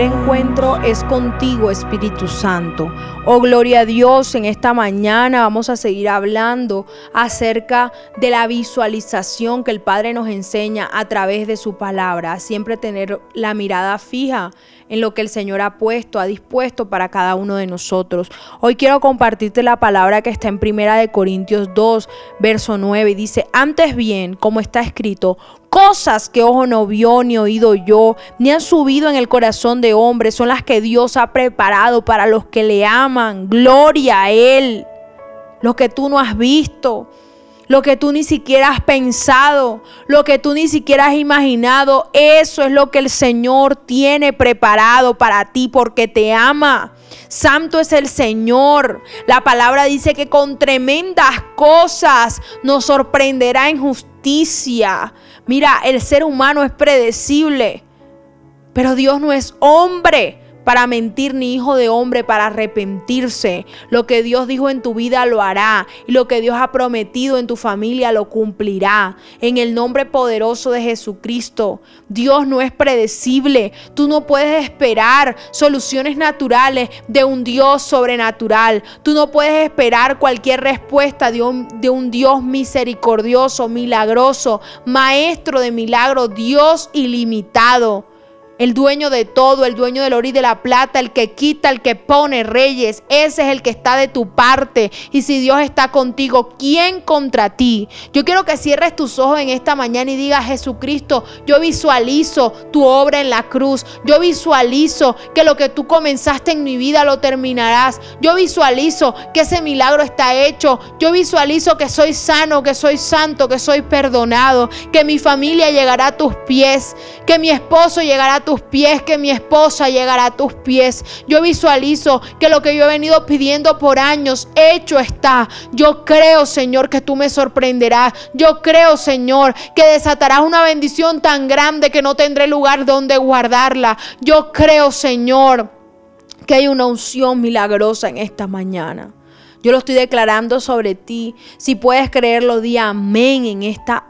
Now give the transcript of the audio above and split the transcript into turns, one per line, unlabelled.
encuentro es contigo, Espíritu Santo. Oh, gloria a Dios, en esta mañana vamos a seguir hablando acerca de la visualización que el Padre nos enseña a través de su palabra. Siempre tener la mirada fija en lo que el Señor ha puesto, ha dispuesto para cada uno de nosotros. Hoy quiero compartirte la palabra que está en Primera de Corintios 2, verso 9 y dice, "Antes bien, como está escrito, cosas que ojo no vio ni oído yo, ni han subido en el corazón de hombre, son las que Dios ha preparado para los que le aman. Gloria a Él. Lo que tú no has visto, lo que tú ni siquiera has pensado, lo que tú ni siquiera has imaginado, eso es lo que el Señor tiene preparado para ti porque te ama. Santo es el Señor. La palabra dice que con tremendas cosas nos sorprenderá en justicia. Mira, el ser humano es predecible, pero Dios no es hombre para mentir ni hijo de hombre para arrepentirse. Lo que Dios dijo en tu vida lo hará y lo que Dios ha prometido en tu familia lo cumplirá. En el nombre poderoso de Jesucristo. Dios no es predecible. Tú no puedes esperar soluciones naturales de un Dios sobrenatural. Tú no puedes esperar cualquier respuesta de un, de un Dios misericordioso, milagroso, maestro de milagros, Dios ilimitado el dueño de todo, el dueño del oro y de la plata, el que quita, el que pone reyes. Ese es el que está de tu parte. Y si Dios está contigo, ¿quién contra ti? Yo quiero que cierres tus ojos en esta mañana y digas, Jesucristo, yo visualizo tu obra en la cruz. Yo visualizo que lo que tú comenzaste en mi vida lo terminarás. Yo visualizo que ese milagro está hecho. Yo visualizo que soy sano, que soy santo, que soy perdonado, que mi familia llegará a tus pies, que mi esposo llegará a tus pies, que mi esposa llegará a tus pies. Yo visualizo que lo que yo he venido pidiendo por años, hecho está. Yo creo, Señor, que tú me sorprenderás. Yo creo, Señor, que desatarás una bendición tan grande que no tendré lugar donde guardarla. Yo creo, Señor, que hay una unción milagrosa en esta mañana. Yo lo estoy declarando sobre ti. Si puedes creerlo, di amén en esta